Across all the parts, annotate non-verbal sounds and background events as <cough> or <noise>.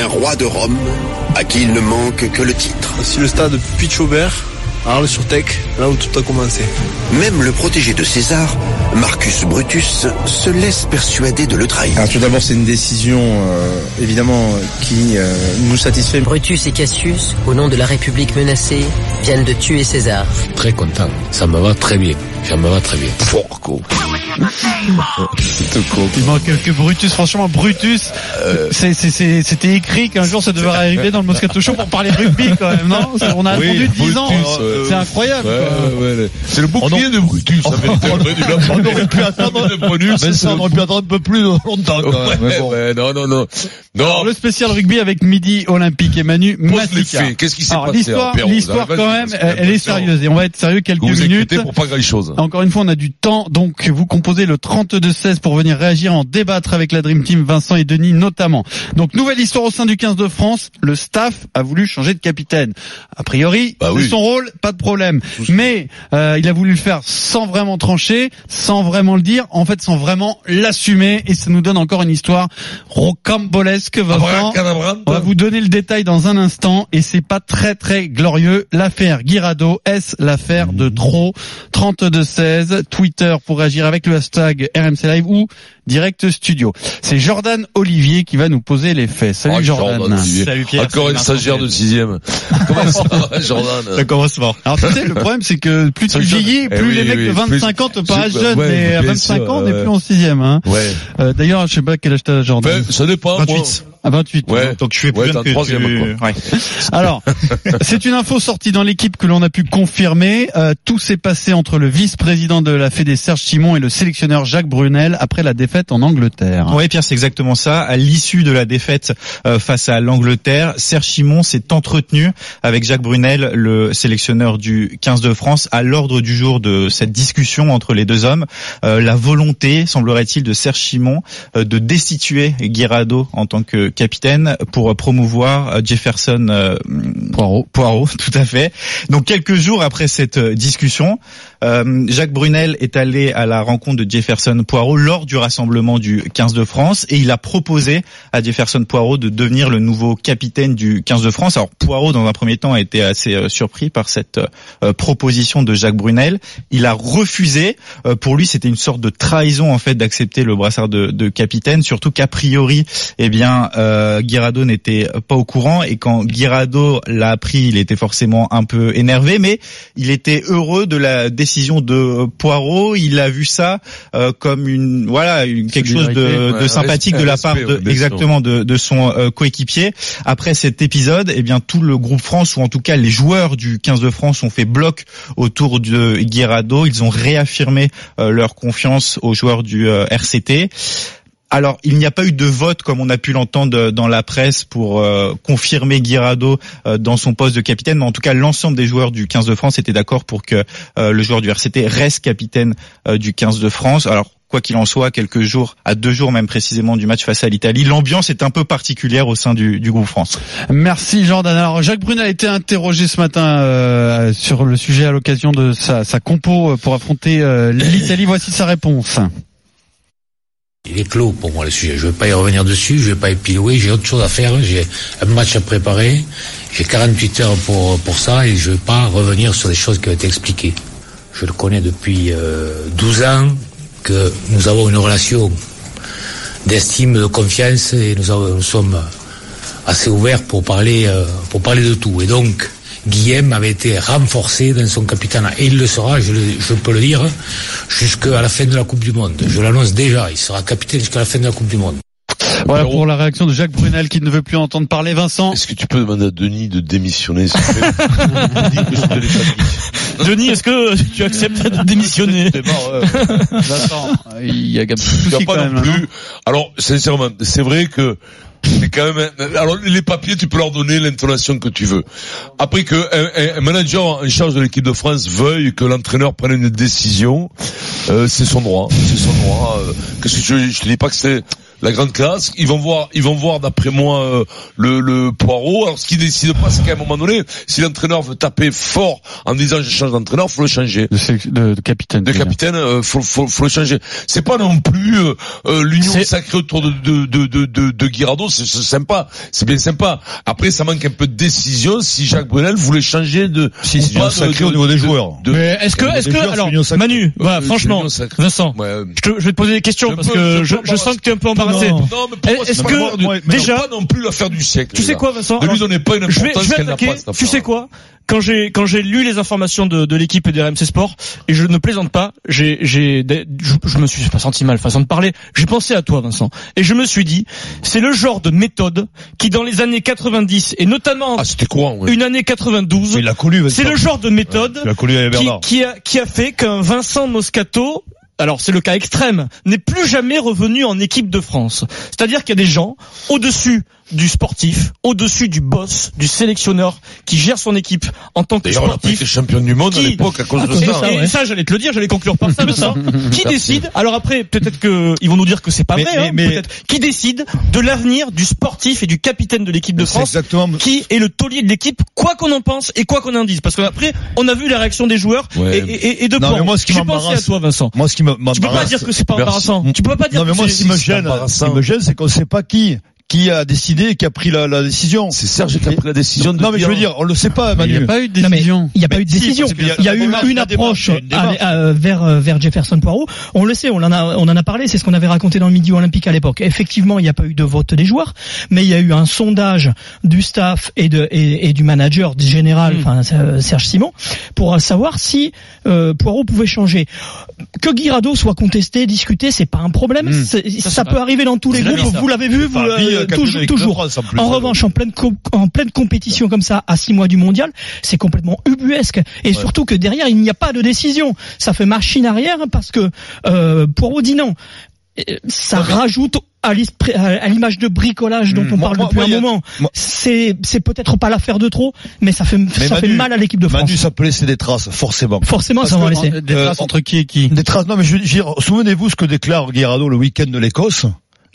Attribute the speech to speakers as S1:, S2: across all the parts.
S1: Un roi de Rome à qui il ne manque que le titre.
S2: Si le stade Pitch-Aubert, Arles sur Tech, là où tout a commencé.
S1: Même le protégé de César, Marcus Brutus, se laisse persuader de le trahir.
S3: Alors tout d'abord, c'est une décision euh, évidemment qui euh, nous satisfait.
S4: Brutus et Cassius, au nom de la République menacée, viennent de tuer César.
S5: Très content, ça me va très bien. Ça me va très bien.
S6: Porco. Il manque que Brutus, franchement, Brutus, euh... c'était écrit qu'un jour ça devrait arriver dans le Moscato Show pour parler rugby quand même, non? On a attendu oui, 10 ans, euh, c'est incroyable.
S7: Ouais, ouais, c'est le bouclier de Brutus. Ça <laughs>
S6: on aurait pu attendre, mais ça, on aurait pu attendre un peu plus longtemps.
S7: Bon. non, non, non. non.
S6: Alors, le spécial rugby avec Midi Olympique et Manu Matika.
S7: Qu'est-ce qui s'est passé
S6: L'histoire, l'histoire quand même, elle est sérieuse et on va être sérieux quelques minutes.
S7: pour pas grand chose.
S6: Encore une fois, on a du temps, donc vous composez le 32-16 pour venir réagir, en débattre avec la Dream Team, Vincent et Denis notamment. Donc nouvelle histoire au sein du 15 de France, le staff a voulu changer de capitaine. A priori,
S7: bah
S6: c'est
S7: oui.
S6: son rôle, pas de problème. Mais euh, il a voulu le faire sans vraiment trancher, sans vraiment le dire, en fait sans vraiment l'assumer, et ça nous donne encore une histoire rocambolesque. Vincent. On va vous donner le détail dans un instant, et c'est pas très très glorieux. L'affaire Guirado, est-ce l'affaire de trop? 32-16, Twitter pour réagir avec le hashtag RMC Live ou Direct Studio. C'est Jordan Olivier qui va nous poser les faits. Salut
S7: Oh,
S6: Jordan.
S7: Jordan Olivier.
S6: Salut Pierre.
S7: Encore une stagiaire de sixième. <laughs> Comment ça va, Jordan
S6: Ça commence fort. Alors tu sais, le problème c'est que plus tu vieillis,
S7: Eh
S6: plus
S7: oui,
S6: les mecs
S7: oui,
S6: de 25
S7: plus-
S6: ans te paraissent jeunes,
S7: ouais,
S6: mais à
S7: bien
S6: 25
S7: sûr,
S6: ans, on n'est
S7: ouais.
S6: plus en sixième. Hein.
S7: Ouais.
S6: Euh, D'ailleurs, je sais pas quel âge t'as Jordan.
S7: Ben, ça dépend, moi.
S6: 28. À 28.
S7: Ouais.
S6: Donc je suis
S7: Ouais, t'es en troisième, quoi. <laughs>
S6: Alors, c'est une info sortie dans l'équipe que l'on a pu confirmer. Euh, tout s'est passé entre le vice-président de la Fédé Serge Simon et le sélectionneur Jacques Brunel après la défaite en Angleterre.
S8: Oui, Pierre, c'est exactement ça. À l'issue de la défaite euh, face à l'Angleterre, Serge Simon s'est entretenu avec Jacques Brunel, le sélectionneur du 15 de France, à l'ordre du jour de cette discussion entre les deux hommes. Euh, la volonté, semblerait-il, de Serge Simon euh, de destituer Guirado en tant que capitaine pour promouvoir euh, Jefferson euh,
S6: Poirot.
S8: Poirot, <laughs> tout à fait. Donc quelques jours après cette euh, discussion, euh, Jacques Brunel est allé à la rencontre de Jefferson Poirot lors du rassemblement du 15 de France et il a proposé à Jefferson Poirot de devenir le nouveau capitaine du 15 de France. Alors Poirot, dans un premier temps, a été assez euh, surpris par cette euh, proposition de Jacques Brunel. Il a refusé. Pour lui, c'était une sorte de trahison en fait d'accepter le brassard de, capitaine, surtout qu'a priori, eh bien, Guirado n'était pas au courant et quand Guirado l'a appris, il était forcément un peu énervé, mais il était heureux de la décision de Poirot. Il a vu ça euh, comme une voilà une, quelque chose de, sympathique de la part de exactement de, de son euh, coéquipier. Après cet épisode, eh bien tout le groupe France ou en tout cas les joueurs du 15 de France ont fait bloc autour de Guirado. Ils ont réaffirmé euh, leur confiance aux joueurs du euh, RCT. Alors, il n'y a pas eu de vote comme on a pu l'entendre dans la presse pour euh, confirmer Guirado euh, dans son poste de capitaine, mais en tout cas, l'ensemble des joueurs du 15 de France étaient d'accord pour que euh, le joueur du RCT reste capitaine euh, du 15 de France. Alors, quoi qu'il en soit, quelques jours, à deux jours même précisément du match face à l'Italie, l'ambiance est un peu particulière au sein du, groupe France.
S6: Merci Jordan. Alors Jacques Brunel a été interrogé ce matin euh, sur le sujet à l'occasion de sa, compo pour affronter euh, l'Italie. Voici sa réponse.
S5: Il est clos pour moi le sujet. Je ne vais pas y revenir dessus, je ne vais pas épilouer, j'ai autre chose à faire, j'ai un match à préparer, j'ai 48 heures pour, pour ça et je ne vais pas revenir sur des choses qui ont été expliquées. Je le connais depuis euh, 12 ans, que nous avons une relation d'estime, de confiance et nous, avons- nous sommes assez ouverts pour parler, euh, pour parler de tout. Et donc, Guillaume avait été renforcé dans son capitaine et il le sera, je, le- je peux le dire, jusqu'à la fin de la Coupe du Monde. Je l'annonce déjà, il sera capitaine jusqu'à la fin de la Coupe du Monde.
S6: Voilà pour la réaction de Jacques Brunel qui ne veut plus entendre parler Vincent.
S7: Est-ce que tu peux demander à Denis de démissionner dit. <laughs>
S6: Denis, est-ce que tu acceptes de démissionner
S7: ouais.
S6: Vincent, il y a
S7: vas
S6: quand
S7: pas
S6: là, non
S7: plus. Alors, sincèrement, c'est vrai que c'est quand même. Alors, les papiers, tu peux leur donner l'intonation que tu veux. Après que un, manager en charge de l'équipe de France veuille que l'entraîneur prenne une décision, euh, c'est son droit. C'est son droit. euh, que je, je te dis pas que c'est. La grande classe. Ils vont voir, ils vont voir d'après moi euh, le, le Poireau. Alors ce qu'ils décident pas, c'est qu'à un moment donné, si l'entraîneur veut taper fort en disant je change d'entraîneur, faut le changer.
S6: De, sé- de- de capitaine.
S7: De capitaine, euh, faut, faut, faut le changer. C'est pas non plus euh, euh, l'union sacrée autour de de de de, de, de Guirado. C'est sympa, c'est bien sympa. Après, ça manque un peu de décision. Si Jacques Brunel voulait changer de
S9: Si,
S7: ou
S9: c'est
S7: pas
S9: l'union
S7: de-
S9: au niveau des
S7: de-
S9: joueurs.
S7: de-
S10: Mais est-ce que, est-ce que,
S9: joueurs,
S10: alors. Manu, voilà,
S7: Euh,
S10: franchement. Vincent,
S7: Ouais.
S10: je, te- je vais te poser des questions parce
S7: peux-
S10: que
S7: je
S10: je sens que tu es un peu embarrassé.
S7: Non, mais pour moi,
S10: Est-ce
S7: c'est pas
S10: que, déjà-
S7: pas non plus l'affaire du siècle.
S10: Tu sais quoi. Vincent
S7: Ne lui donnez pas une importance qu'elle n'a
S10: Tu sais quoi Quand j'ai quand j'ai lu les informations de, de l'équipe et des RMC Sport et je ne plaisante pas, j'ai j'ai je, je me suis pas senti mal façon de parler. J'ai pensé à toi, Vincent, et je me suis dit, c'est le genre de méthode qui dans les années 90 et notamment
S7: Ah, c'était courant. ouais.
S10: une année 92,
S9: Il l'a connu, Vincent.
S10: c'est le genre de méthode qui a, qui a fait qu'un Vincent Moscato, alors c'est le cas extrême, n'est plus jamais revenu en équipe de France. C'est-à-dire qu'il y a des gens au-dessus du sportif, au-dessus du boss, du sélectionneur qui gère son équipe en tant que
S7: D'ailleurs, on a pas été
S10: sportif.
S7: champion du monde à l'époque à cause de
S10: Et,
S7: ça.
S10: et ça, j'allais te le dire, j'allais conclure par ça, <laughs> Vincent. qui décide Alors après, peut-être que ils vont nous dire que c'est pas
S9: Mais-
S10: vrai.
S9: mais-
S10: hein,
S9: mais-
S10: peut-être. Qui décide de l'avenir du sportif et du capitaine de l'équipe de France
S9: exactement.
S10: qui est le taulier de l'équipe, quoi qu'on en pense et quoi qu'on en dise? Parce qu'après, on a vu la réaction des joueurs
S7: Ouais.
S10: et, et, et de
S9: Non, mais moi, ce qui
S10: J'ai pensé à toi, Vincent.
S9: Moi, ce qui me
S10: Tu peux pas dire que c'est pas embarrassant. Tu peux pas dire
S9: Non, mais
S10: que
S9: moi, ce qui me gêne, ce qui me gêne, c'est qu'on sait pas qui, qui a décidé et qui a pris la, la décision.
S7: C'est Serge qui a pris la décision de
S9: Non, mais je veux dire, on le sait pas,
S6: Il
S9: Manu.
S6: n'y a pas eu de décision.
S11: Il n'y a pas eu de
S9: si,
S11: décision. Il y a eu une approche
S9: il
S11: à- vers euh, vers Jefferson Poirot. On le sait, on en a on en a parlé. C'est ce qu'on avait raconté dans le Midi Olympique à l'époque. Effectivement, il n'y a pas eu de vote des joueurs, mais il y a eu un sondage du staff et de et, et du manager du général, enfin euh, Serge Simon, pour savoir si euh, Poirot pouvait changer. Que Guirado soit contesté, discuté, c'est pas un problème.
S6: Mm.
S11: Ça, peut arriver dans tous les groupes. Vous l'avez vu, vous, euh,
S9: euh,
S11: toujours,
S9: en plus.
S11: En revanche, en pleine co- en pleine compétition comme ça, à six mois du mondial, c'est complètement ubuesque. Et surtout que derrière, il n'y a pas de décision. Ça fait machine arrière hein, parce que euh, Poirot dit non. Euh, Ça rajoute à l'image de bricolage dont
S9: Mmh.
S11: on
S9: Moi-
S11: parle
S9: moi-
S11: depuis
S9: moi,
S11: un moment. C'est c'est peut-être pas l'affaire de trop, mais ça fait
S9: Mais
S11: ça fait
S9: Manu-
S11: mal à l'équipe de France.
S9: Manu, ça peut laisser des traces, forcément.
S11: Forcément,
S9: Parce
S11: ça va laisser.
S6: Des
S9: Euh,
S6: traces entre qui et qui?
S9: Des traces. Non, mais je veux dire, souvenez-vous ce que déclare Guirado le week-end de l'Écosse.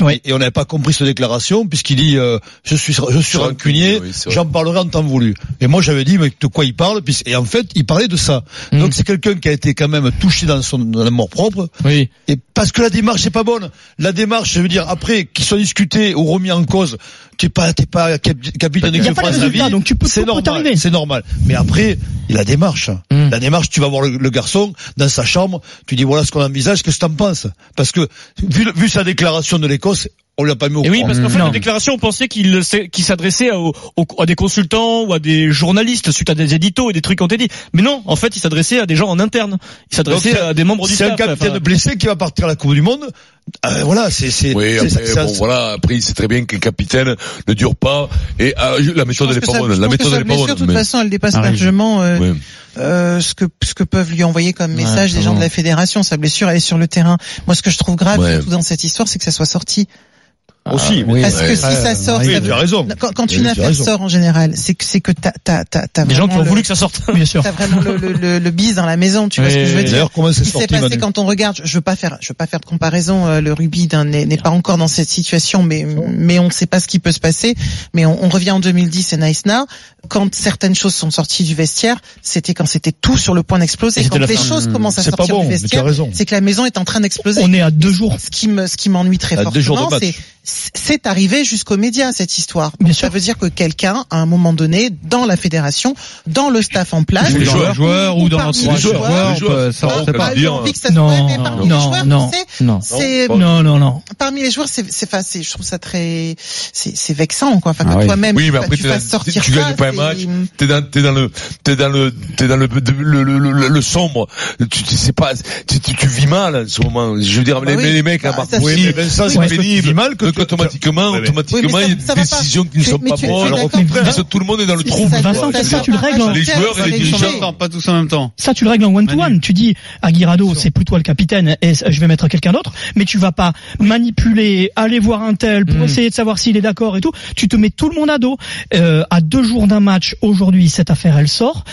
S11: Oui.
S9: Et on n'avait pas compris cette déclaration puisqu'il dit euh, je suis je suis rancunier,
S7: oui,
S9: j'en parlerai en temps voulu. Et moi j'avais dit mais de quoi il parle Et en fait il parlait de ça.
S11: Mm.
S9: Donc c'est quelqu'un qui a été quand même touché dans son dans l'amour propre.
S10: Oui.
S9: Et parce que la démarche est pas bonne. La démarche, je veux dire après qu'il soit discuté ou remis en cause, tu es pas t'es pas cap- capitaine de
S11: pas de
S9: France
S11: résultat,
S9: vie.
S11: donc tu peux-
S9: c'est normal. C'est normal. Mais après la démarche.
S10: Mm.
S9: La démarche, tu vas voir le, le garçon dans sa chambre, tu dis voilà ce qu'on envisage, qu'est-ce que t'en penses? Parce que vu, vu sa déclaration de l'Écosse, on l'a pas mis au
S10: Et oui, parce qu'en fait,
S11: Non.
S10: la déclaration, on pensait qu'il qu'il s'adressait à, au- au- à des consultants ou à des journalistes suite à des éditos et des trucs qui ont été dit. Mais non, en fait, il s'adressait à des gens en interne. Il s'adressait à des membres du
S9: C'est un
S10: staff.
S9: capitaine
S10: enfin.
S9: blessé qui va partir à la Coupe du Monde. Euh, voilà, c'est c'est
S7: Oui,
S9: c'est-
S7: après,
S9: c'est-
S7: bon,
S9: c'est-
S7: voilà, après, il sait très bien qu'un capitaine ne dure pas, et euh, la méthode, elle est pas bonne, la méthode, elle est pas bonne.
S12: De toute
S7: mais-
S12: façon, elle dépasse
S6: Arrive.
S12: largement euh, euh, ce que ce que peuvent lui envoyer comme message des gens de la fédération. Sa blessure, elle est sur le terrain. Moi, ce que je trouve grave dans cette histoire, c'est que ça soit sorti.
S9: Aussi.
S10: oui,
S12: Parce que si ça sort,
S9: oui,
S12: ça veut-
S9: raison.
S12: quand, quand
S9: Oui,
S12: une affaire
S9: raison.
S12: sort en général, c'est que c'est que t'as t'as t'as t'as
S10: Des gens qui
S12: vraiment
S10: ont
S12: le-
S10: voulu que ça sorte. <laughs>
S11: Bien sûr.
S12: T'as vraiment le, le, le, le bise dans la maison, tu vois ce que je veux dire.
S9: D'ailleurs, comment c'est
S12: Ce qui s'est
S9: sorti,
S12: passé quand on regarde, je veux pas faire, je veux pas faire de comparaison. euh, le rugby d'un- n'est n'est pas encore dans cette situation, mais mais on ne sait pas ce qui peut se passer. Mais on, on revient en 2010 et Nice Now. Quand certaines choses sont sorties du vestiaire, c'était quand c'était tout sur le point d'exploser. Quand les choses commencent à
S9: C'est pas
S12: sortir
S9: bon,
S12: du vestiaire,
S9: raison.
S12: c'est que la maison est en train d'exploser.
S11: On est à deux jours.
S12: Ce qui me, ce qui m'ennuie très
S9: À
S12: fortement, c'est c'est arrivé jusqu'aux médias cette histoire.
S11: Bien
S12: Donc,
S11: sûr.
S12: ça veut dire que quelqu'un, à un moment donné, dans la fédération, dans le staff en place,
S6: Ou
S7: les
S6: dans
S7: joueurs.
S6: le joueur ou dans
S12: les joueurs,
S7: joueurs,
S6: ça, on sait pas.
S7: dire.
S11: Non, non,
S12: joueurs,
S11: non, non. Non, non, non.
S12: parmi les joueurs, c'est c'est c'est- je trouve ça très c'est c'est vexant quoi. Enfin
S6: Ah
S12: que toi-même
S7: Oui,
S12: tu,
S7: mais après,
S12: tu
S7: dans-
S12: sortir
S7: tu gagnes pas un match, t'es dans, t'es dans le, t'es dans le, t'es dans le, le, sombre. Tu, tu sais pas, tu, vis mal en ce moment. Je veux dire,
S12: Bah
S7: les, mecs à
S12: Bah,
S7: Marseille,
S9: Vincent, c'est vis mal que
S7: automatiquement, automatiquement, il y a des décisions qui ne sont pas bonnes. tout le monde est dans le quoi.
S11: Vincent,
S12: ça-
S11: tu le règles en-
S7: Les joueurs et les dirigeants.
S6: pas tous en même temps.
S11: Ça, tu le règles en one-to-one. Tu dis à Guirado, c'est plus toi le capitaine et je vais mettre quelqu'un d'autre. Mais tu vas pas manipuler, aller voir un tel pour
S10: Mm.
S11: essayer de savoir s'il est d'accord et tout. Tu te mets tout le monde à dos. Euh, à deux jours d'un match, aujourd'hui, cette affaire, elle sort.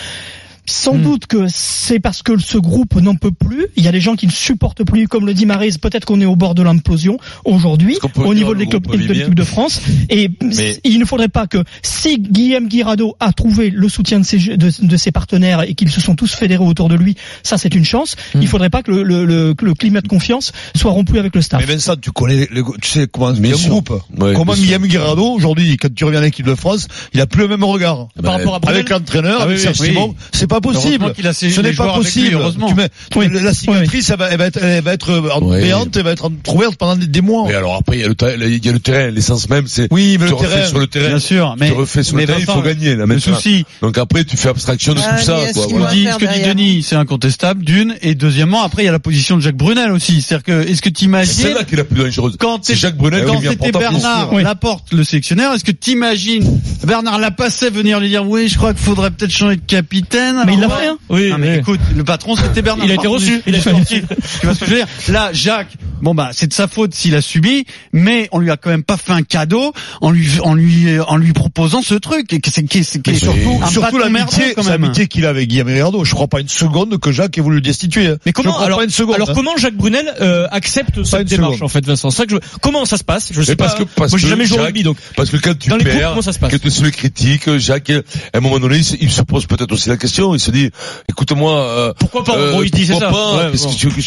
S11: Sans doute que c'est parce que ce groupe n'en peut plus. Il y a des gens qui ne supportent plus, comme le dit Marise. Peut-être qu'on est au bord de l'implosion aujourd'hui au niveau de l'équipe de France. Et
S7: Mais-
S11: il ne faudrait pas que si Guillaume Guirado a trouvé le soutien de ses, de, de ses partenaires et qu'ils se sont tous fédérés autour de lui, ça c'est une chance.
S7: Hmm.
S11: Il faudrait pas que le, le, le, que le climat de confiance soit rompu avec le staff.
S9: Mais Vincent, tu connais, les- tu sais comment a un groupe.
S7: Ouais,
S9: comment. Guillaume Guirado, aujourd'hui, quand tu reviens à l'équipe de France, il a plus le même regard.
S10: Par rapport à Brunel
S9: Avec l'entraîneur,
S6: Ah
S9: avec
S6: oui,
S9: Serge
S6: oui.
S9: Simon, c'est pas possible.
S6: Heureusement qu'il a ses-
S9: Ce n'est pas
S6: lui,
S9: possible.
S6: heureusement.
S9: Tu mets, tu-
S11: Oui.
S9: La cicatrice, elle va, elle va être, elle va être euh,
S7: Oui.
S9: béante, elle va être ouverte pendant des, des mois.
S7: Mais alors après, il y a le, ta- il y a le terrain, l'essence même, c'est
S9: Oui, mais
S7: tu
S9: le
S7: refais
S9: terrain.
S7: sur le terrain.
S6: Bien sûr, mais
S7: tu refais sur
S6: mais
S7: le terrain, il faut gagner. Là,
S6: le souci,
S7: Donc après, tu fais abstraction de
S12: Ah,
S7: tout ça. Quoi,
S6: ce que dit,
S12: faire
S6: ce que dit
S12: derrière
S6: Denis, c'est incontestable, d'une, et deuxièmement, après, il y a la position de Jacques Brunel aussi. C'est-à-dire que, est-ce que
S7: C'est
S6: t'imagines,
S7: là qui est la plus dangereuse.
S6: quand
S7: C'est Jacques Brunel
S6: quand c'était Bernard
S11: Oui.
S6: Laporte, le sélectionneur, est-ce que t'imagines Bernard Lapassait venir lui dire, oui, je crois qu'il faudrait peut-être changer de capitaine.
S11: Mais il l'a fait, hein.
S10: Oui,
S6: Ah, mais
S10: oui.
S6: écoute, le patron c'était Bernard.
S10: Il a été reçu. Il a été
S6: sportif. Tu vois ce que je veux dire? Là, Jacques, bon bah c'est de sa faute s'il a subi, mais on lui a quand même pas fait un cadeau en lui en lui en lui proposant ce truc et que c'est qui c'est qui
S9: Et
S6: est
S9: surtout,
S6: un
S9: surtout l'amitié, l'amitié qu'il a avec Guillaume Guirado. Je crois pas une seconde que Jacques ait voulu le destituer. hein.
S10: Mais comment alors,
S9: pas une seconde.
S10: alors
S9: hein.
S10: comment Jacques Brunel euh, accepte cette démarche
S9: seconde.
S10: en fait Vincent? C'est ça que je... Comment ça se passe? Je sais
S7: Mais
S10: pas.
S7: parce que, parce
S10: Moi j'ai
S7: que
S10: jamais joué au rugby donc.
S7: Parce que quand tu
S10: Dans les groupes,
S7: perds,
S10: comment ça se passe?
S7: que tu se le critique, Jacques, à un moment donné, il se, il se pose peut-être aussi la question. Il se dit, écoute-moi, euh,
S10: Pourquoi pas Bon, il dit c'est
S7: pourquoi
S10: ça?
S7: pas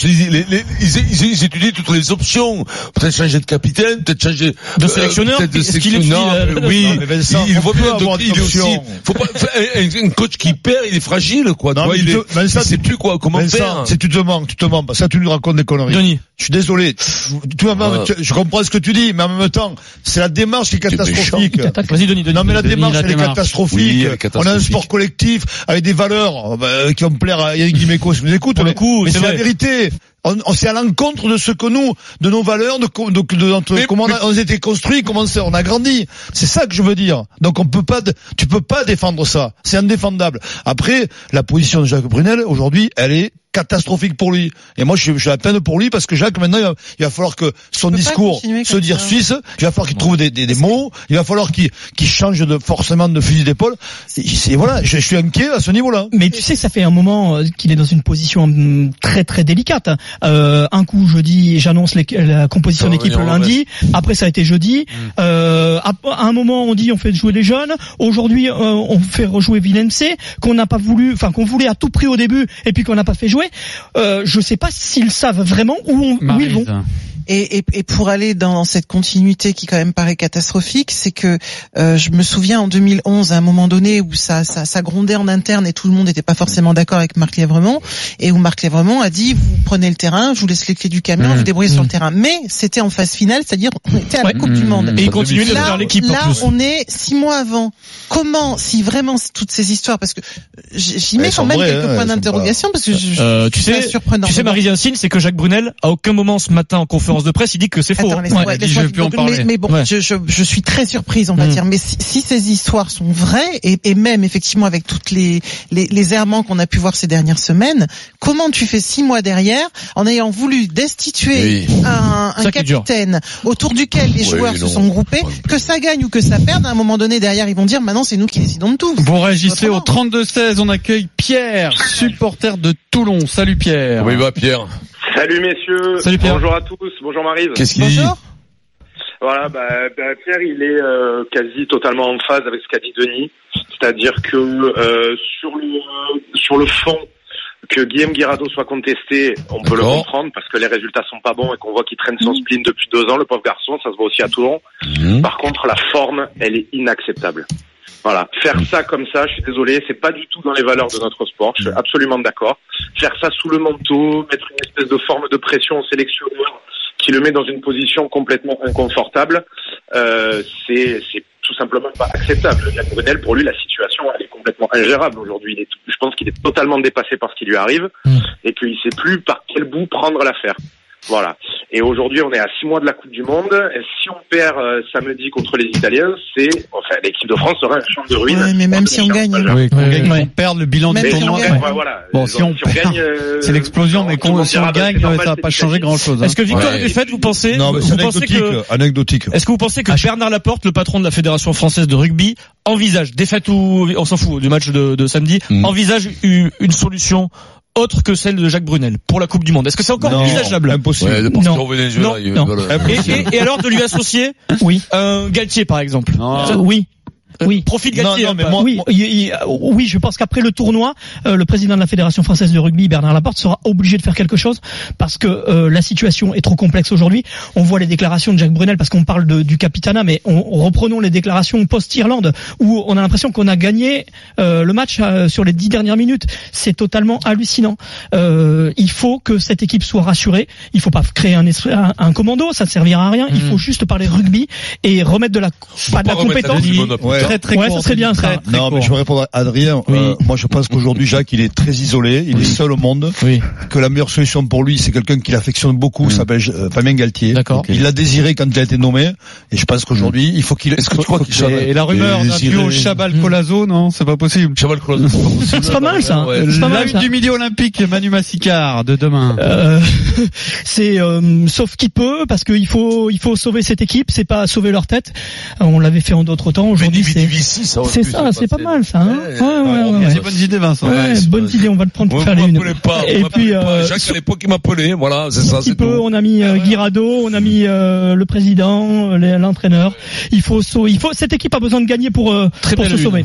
S7: Les- les- ils étudient toutes les options. Peut-être changer de capitaine, peut-être changer
S10: De
S7: euh,
S10: sélectionneur,
S7: peut-être de sélectionneur.
S10: euh,
S7: Oui,
S9: Non, mais Vincent,
S7: il,
S9: peut
S7: bien.
S9: des
S7: il aussi.
S9: options.
S7: Faut pas, un, un coach qui perd, il est fragile, quoi.
S9: Non, mais
S7: il est,
S9: Vincent,
S7: plus quoi, comment
S9: Vincent,
S7: faire.
S9: si tu te manques, tu te manques. Ça, tu nous racontes des conneries.
S10: Denis.
S9: Je suis désolé. Tu vas tu- je comprends ce que tu dis, mais en même temps, c'est la démarche qui est catastrophique.
S10: Vas-y Denis. Denis.
S9: Non mais la
S6: Denis,
S9: démarche
S6: la
S9: elle est
S6: démarche.
S9: catastrophique.
S7: Oui, elle est
S9: On a un sport collectif avec des valeurs bah, qui vont plaire à Yannick Dimeco si vous écoute.
S10: Pour le
S9: mais-
S10: coup,
S9: mais
S10: c'est
S9: c'est la vérité. On, on c'est à l'encontre de ce que nous, de nos valeurs, de, co- de, de notre,
S7: Mais-
S9: comment on a, on a été construit, comment on a grandi. C'est ça que je veux dire. Donc on peut pas, de- tu peux pas défendre ça. C'est indéfendable. Après, la position de Jacques Brunel aujourd'hui, elle est catastrophique pour lui. Et moi, je suis, à peine pour lui parce que Jacques, maintenant, il va, il va falloir que son discours se dire
S12: ça.
S9: suisse, il va falloir qu'il trouve des, des, des mots, il va falloir qu'il qu'il change de, forcément de fusil d'épaule. C'est- voilà, je, je suis inquiet à ce niveau-là.
S11: Mais tu sais, ça fait un moment euh, qu'il est dans une position hum, très très délicate. Euh, un coup, je dis, j'annonce la composition d'équipe le lundi. Après, ça a été jeudi. Euh, à, à un moment, on dit, on fait jouer les jeunes. Aujourd'hui, euh, on fait rejouer Villemc, qu'on n'a pas voulu, enfin qu'on voulait à tout prix au début, et puis qu'on n'a pas fait jouer. Euh, je sais pas s'ils savent vraiment où, où ils vont.
S12: Et, et, et pour aller dans cette continuité qui quand même paraît catastrophique, c'est que euh, je me souviens en 2011 à un moment donné où ça, ça, ça grondait en interne et tout le monde n'était pas forcément d'accord avec Marc Lévremont et où Marc Lévremont a dit vous prenez le terrain, je vous laisse les clés du camion,
S6: Mmh.
S12: vous débrouillez sur le terrain. Mais c'était en phase finale, c'est-à-dire on était à la
S10: Ouais.
S12: Coupe du Monde.
S10: Et il continue de
S12: Là,
S10: faire l'équipe
S12: là,
S10: plus.
S12: on est six mois avant. Comment, si vraiment toutes ces histoires, parce que j'y mets quand même
S9: vraies,
S12: quelques
S9: hein,
S12: points d'interrogation parce que je, je-
S10: Euh,
S12: je
S10: tu sais,
S12: surprenant.
S10: tu sais. Marie c'est que Jacques Brunel, à aucun moment ce matin en conférence de presse, il dit que c'est faux.
S12: Attends,
S10: hein.
S6: Ouais, dit,
S12: laisse-moi-
S6: je veux plus en
S12: mais-
S6: parler.
S12: Mais, bon,
S10: Ouais.
S12: je, je, je suis très surprise, on va
S10: Mm.
S12: dire. Mais si, si ces histoires sont vraies, et, et même effectivement avec toutes les, les, les errements qu'on a pu voir ces dernières semaines, comment tu fais six mois derrière en ayant voulu destituer
S7: Oui.
S12: un, un capitaine autour duquel les
S7: Oui,
S12: joueurs se sont groupés, que ça gagne ou que ça perde, à un moment donné derrière ils vont dire maintenant c'est nous qui décidons de tout.
S6: Vous réagissez au
S12: Autrement.
S6: 32-16, on accueille Pierre, supporter de Toulon. Salut Pierre.
S7: Il va, Pierre
S13: Salut messieurs,
S10: Salut, Pierre.
S13: bonjour à tous, bonjour Marise.
S7: Qu'est-ce qu'il dit.
S13: Voilà, bah, bah, Pierre, il est euh, quasi totalement en phase avec ce qu'a dit Denis, c'est-à-dire que euh, sur le sur le fond, que Guillaume Guirado soit contesté, on peut le comprendre parce que les résultats sont pas bons et qu'on voit qu'il traîne son spleen depuis deux ans, le pauvre garçon, ça se voit aussi à Toulon.
S7: Mhm.
S13: Par contre, la forme, elle est inacceptable. Voilà, faire ça comme ça, je suis désolé, c'est pas du tout dans les valeurs de notre sport. Je suis absolument d'accord. Faire ça sous le manteau, mettre une espèce de forme de pression au sélectionneur qui le met dans une position complètement inconfortable, euh, c'est c'est tout simplement pas acceptable. Jacques Brunel, pour lui, la situation elle est complètement ingérable aujourd'hui. Il est- Je pense qu'il est totalement dépassé par ce qui lui arrive
S10: Mm.
S13: et qu'il sait plus par quel bout prendre l'affaire. Voilà. Et aujourd'hui, on est à six mois de la Coupe du Monde. Et si on perd euh, samedi contre les Italiens, c'est enfin l'équipe de France sera un champ de ruines.
S12: Ouais, mais même si on gagne.
S6: Oui,
S11: Ouais,
S6: gagne,
S11: ouais.
S6: qu'on perde le bilan du
S12: si on
S6: tournoi.
S12: gagne,
S6: ouais.
S13: Ouais, voilà.
S6: Bon,
S13: Donc,
S6: si on perd,
S13: gagne, euh,
S6: c'est l'explosion, mais
S13: monde
S6: si on
S13: bah,
S6: gagne,
S13: normal,
S6: ça va pas changer grand chose.
S10: Est-ce que victoire défaite, vous pensez,
S9: Non, mais
S10: vous pensez
S9: anecdotique.
S10: que,
S9: Anecdotique.
S10: est-ce que vous pensez que Bernard Laporte, le patron de la Fédération française de rugby, envisage, défaite ou, on s'en fout du match de, de samedi,
S9: Mm.
S10: envisage une solution autre que celle de Jacques Brunel pour la Coupe du Monde Est-ce que c'est encore envisageable
S9: Impossible.
S7: Ouais,
S11: Non.
S7: Venezuela,
S10: Non,
S7: il-
S11: non.
S7: voilà.
S10: et, et- et alors de lui associer
S11: Oui.
S10: un Galtier par exemple
S6: Non.
S10: Ça-
S11: Oui. Oui.
S10: Profil
S9: Non,
S10: Galtier.
S9: non, mais
S10: pas-
S9: moi-
S11: oui, il- il- oui, je pense qu'après le tournoi, euh, le président de la Fédération française de rugby, Bernard Laporte, sera obligé de faire quelque chose parce que euh, la situation est trop complexe aujourd'hui. On voit les déclarations de Jacques Brunel parce qu'on parle de, du capitana, mais on, reprenons les déclarations post-Irlande où on a l'impression qu'on a gagné euh, le match euh, sur les dix dernières minutes. C'est totalement hallucinant. Euh, il faut que cette équipe soit rassurée. Il faut pas créer un, esprit- un, un commando, ça ne servira à rien. Il faut juste parler rugby et remettre de la pas de la
S7: pas remettre
S11: compétence.
S6: Très très
S11: Ouais,
S6: court.
S11: ça serait bien,
S6: très,
S11: ça.
S6: très
S9: Non, mais je vais répondre à Adrien.
S10: Oui.
S9: Euh, moi, je pense qu'aujourd'hui, Jacques, il est très isolé. Il est seul au monde.
S10: Oui.
S9: Que la meilleure solution pour lui, c'est quelqu'un qui l'affectionne beaucoup, s'appelle euh, Fabien Galtier.
S10: D'accord.
S9: Il l'a désiré quand il a été nommé. Et je pense qu'aujourd'hui, il faut qu'il. Est-ce que tu crois qu'il
S6: Et la rumeur d'un duo Chabal-Colazo, non, c'est pas possible.
S7: Chaval Colosse, c'est pas possible. <laughs>
S11: C'est pas mal ça.
S7: Ouais.
S11: C'est pas
S6: La
S11: mal
S6: une du midi olympique, Manu Massicard, de demain.
S11: Euh, <laughs> c'est euh, sauf qui peut parce qu'il faut il faut sauver cette équipe, c'est pas sauver leur tête. On l'avait fait en d'autres temps. Aujourd'hui c'est
S7: ça
S11: c'est ça, pas mal ça. Hein
S7: Ouais,
S11: ouais, ouais.
S6: C'est bonne idée, Vincent.
S11: Ouais, bonne idée, on va le prendre pour faire les une.
S7: pas,
S11: Et puis euh,
S7: Jacques à l'époque il m'appelait, voilà, c'est ça,
S11: qui
S7: c'est
S11: peut,
S7: tout.
S11: on a mis euh, Guirado, on a mis euh, le président, l'entraîneur. Il faut, sau- il faut, cette équipe a besoin de gagner pour euh, pour se sauver.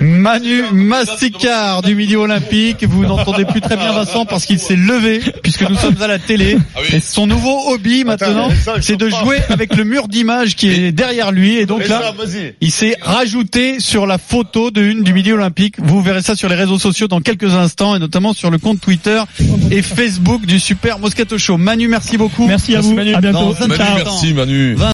S6: Manu Massicard du midi olympique. Vous n'entendez plus très bien Vincent parce qu'il s'est levé puisque nous sommes à la télé. Et son nouveau hobby maintenant, c'est de jouer avec le mur d'image qui est derrière lui. Et donc là, il s'est rajouté sur la photo de une du midi olympique. Vous verrez ça sur les réseaux sociaux dans quelques instants et notamment sur le compte Twitter et Facebook du Super Moscato Show. Manu, merci beaucoup.
S11: Merci à vous.
S10: Manu.
S11: À bientôt.
S7: Manu, merci Manu.